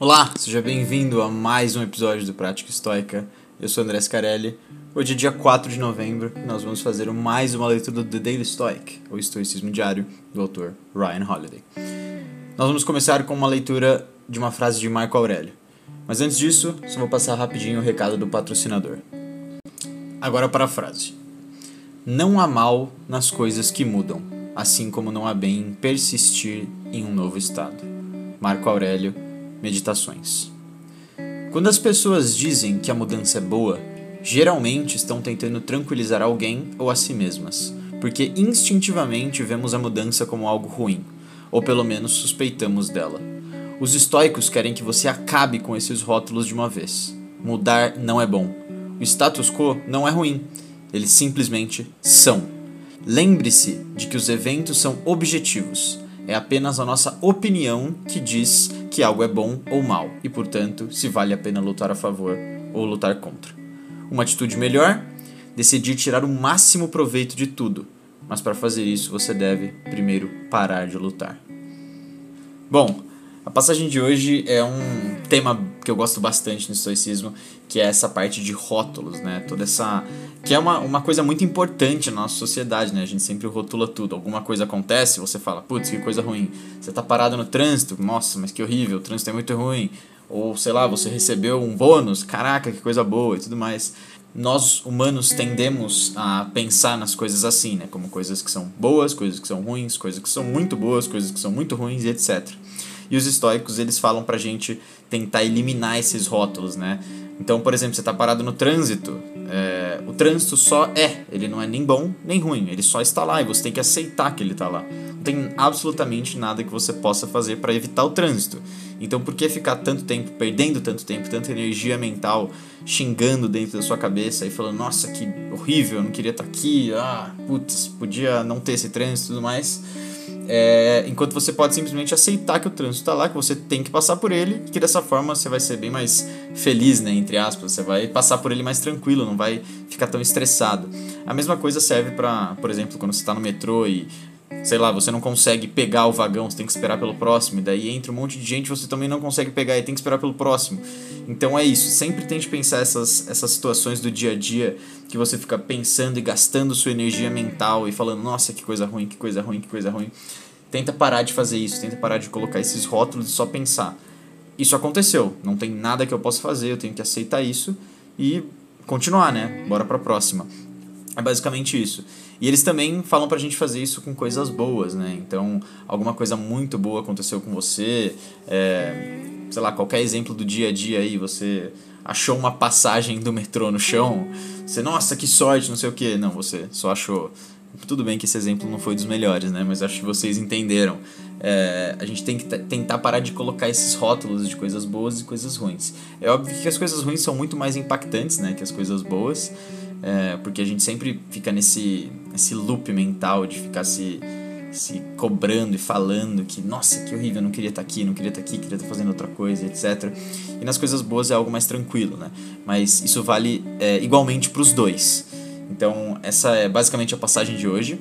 Olá, seja bem-vindo a mais um episódio do Prática Estoica. Eu sou André Scarelli. Hoje é dia 4 de novembro e nós vamos fazer mais uma leitura do The Daily Stoic, o Estoicismo Diário, do autor Ryan Holiday. Nós vamos começar com uma leitura de uma frase de Marco Aurélio. Mas antes disso, só vou passar rapidinho o recado do patrocinador. Agora para a frase. Não há mal nas coisas que mudam, assim como não há bem em persistir em um novo estado. Marco Aurélio, Meditações. Quando as pessoas dizem que a mudança é boa, geralmente estão tentando tranquilizar alguém ou a si mesmas, porque instintivamente vemos a mudança como algo ruim, ou pelo menos suspeitamos dela. Os estoicos querem que você acabe com esses rótulos de uma vez. Mudar não é bom. O status quo não é ruim. Eles simplesmente são. Lembre-se de que os eventos são objetivos. É apenas a nossa opinião que diz que algo é bom ou mal e, portanto, se vale a pena lutar a favor ou lutar contra. Uma atitude melhor? Decidir tirar o máximo proveito de tudo, mas para fazer isso você deve primeiro parar de lutar. Bom, a passagem de hoje é um tema que eu gosto bastante no estoicismo, que é essa parte de rótulos, né? Toda essa. que é uma, uma coisa muito importante na nossa sociedade, né? A gente sempre rotula tudo. Alguma coisa acontece, você fala, putz, que coisa ruim. Você tá parado no trânsito, nossa, mas que horrível, o trânsito é muito ruim. Ou sei lá, você recebeu um bônus, caraca, que coisa boa e tudo mais. Nós humanos tendemos a pensar nas coisas assim, né? Como coisas que são boas, coisas que são ruins, coisas que são muito boas, coisas que são muito ruins e etc. E os estoicos, eles falam pra gente tentar eliminar esses rótulos, né? Então, por exemplo, você tá parado no trânsito, é, o trânsito só é, ele não é nem bom nem ruim, ele só está lá e você tem que aceitar que ele está lá. Não tem absolutamente nada que você possa fazer para evitar o trânsito. Então, por que ficar tanto tempo, perdendo tanto tempo, tanta energia mental, xingando dentro da sua cabeça e falando, nossa, que horrível, eu não queria estar tá aqui, ah, putz, podia não ter esse trânsito e tudo mais é, enquanto você pode simplesmente aceitar que o trânsito está lá, que você tem que passar por ele, que dessa forma você vai ser bem mais feliz, né, entre aspas, você vai passar por ele mais tranquilo, não vai ficar tão estressado. A mesma coisa serve para, por exemplo, quando você está no metrô e sei lá, você não consegue pegar o vagão, você tem que esperar pelo próximo, e daí entra um monte de gente, você também não consegue pegar e tem que esperar pelo próximo. Então é isso, sempre tente pensar essas, essas situações do dia a dia que você fica pensando e gastando sua energia mental e falando, nossa, que coisa ruim, que coisa ruim, que coisa ruim. Tenta parar de fazer isso, tenta parar de colocar esses rótulos e só pensar. Isso aconteceu, não tem nada que eu possa fazer, eu tenho que aceitar isso e continuar, né? Bora pra próxima. É basicamente isso. E eles também falam pra gente fazer isso com coisas boas, né? Então, alguma coisa muito boa aconteceu com você, é, sei lá, qualquer exemplo do dia a dia aí, você achou uma passagem do metrô no chão, você, nossa, que sorte, não sei o que. Não, você só achou. Tudo bem que esse exemplo não foi dos melhores, né? Mas acho que vocês entenderam. É, a gente tem que tentar parar de colocar esses rótulos de coisas boas e coisas ruins. É óbvio que as coisas ruins são muito mais impactantes, né? Que as coisas boas. É, porque a gente sempre fica nesse, nesse loop mental de ficar se, se cobrando e falando que, nossa, que horrível, eu não queria estar aqui, não queria estar aqui, queria estar fazendo outra coisa, etc. E nas coisas boas é algo mais tranquilo, né? Mas isso vale é, igualmente para os dois. Então, essa é basicamente a passagem de hoje.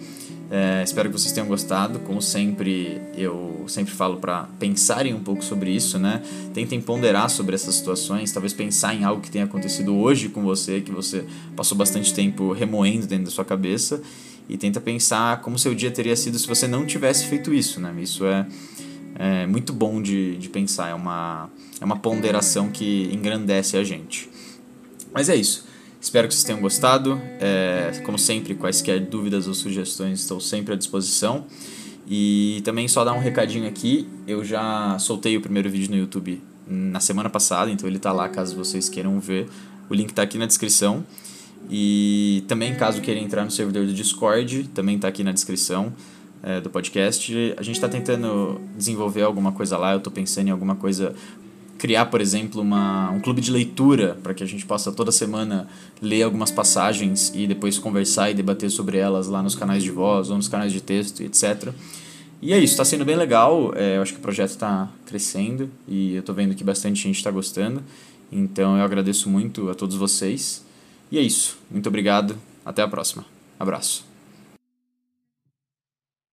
É, espero que vocês tenham gostado. Como sempre, eu sempre falo para pensarem um pouco sobre isso, né? Tentem ponderar sobre essas situações, talvez pensar em algo que tenha acontecido hoje com você, que você passou bastante tempo remoendo dentro da sua cabeça, e tenta pensar como seu dia teria sido se você não tivesse feito isso, né? Isso é, é muito bom de, de pensar, é uma, é uma ponderação que engrandece a gente. Mas é isso. Espero que vocês tenham gostado. É, como sempre, quaisquer dúvidas ou sugestões estou sempre à disposição. E também só dar um recadinho aqui, eu já soltei o primeiro vídeo no YouTube na semana passada, então ele está lá caso vocês queiram ver. O link está aqui na descrição. E também caso queiram entrar no servidor do Discord, também está aqui na descrição é, do podcast. A gente está tentando desenvolver alguma coisa lá, eu estou pensando em alguma coisa criar, por exemplo, uma, um clube de leitura para que a gente possa toda semana ler algumas passagens e depois conversar e debater sobre elas lá nos canais de voz ou nos canais de texto, etc. E é isso, está sendo bem legal. É, eu acho que o projeto está crescendo e eu estou vendo que bastante gente está gostando. Então eu agradeço muito a todos vocês. E é isso. Muito obrigado. Até a próxima. Abraço.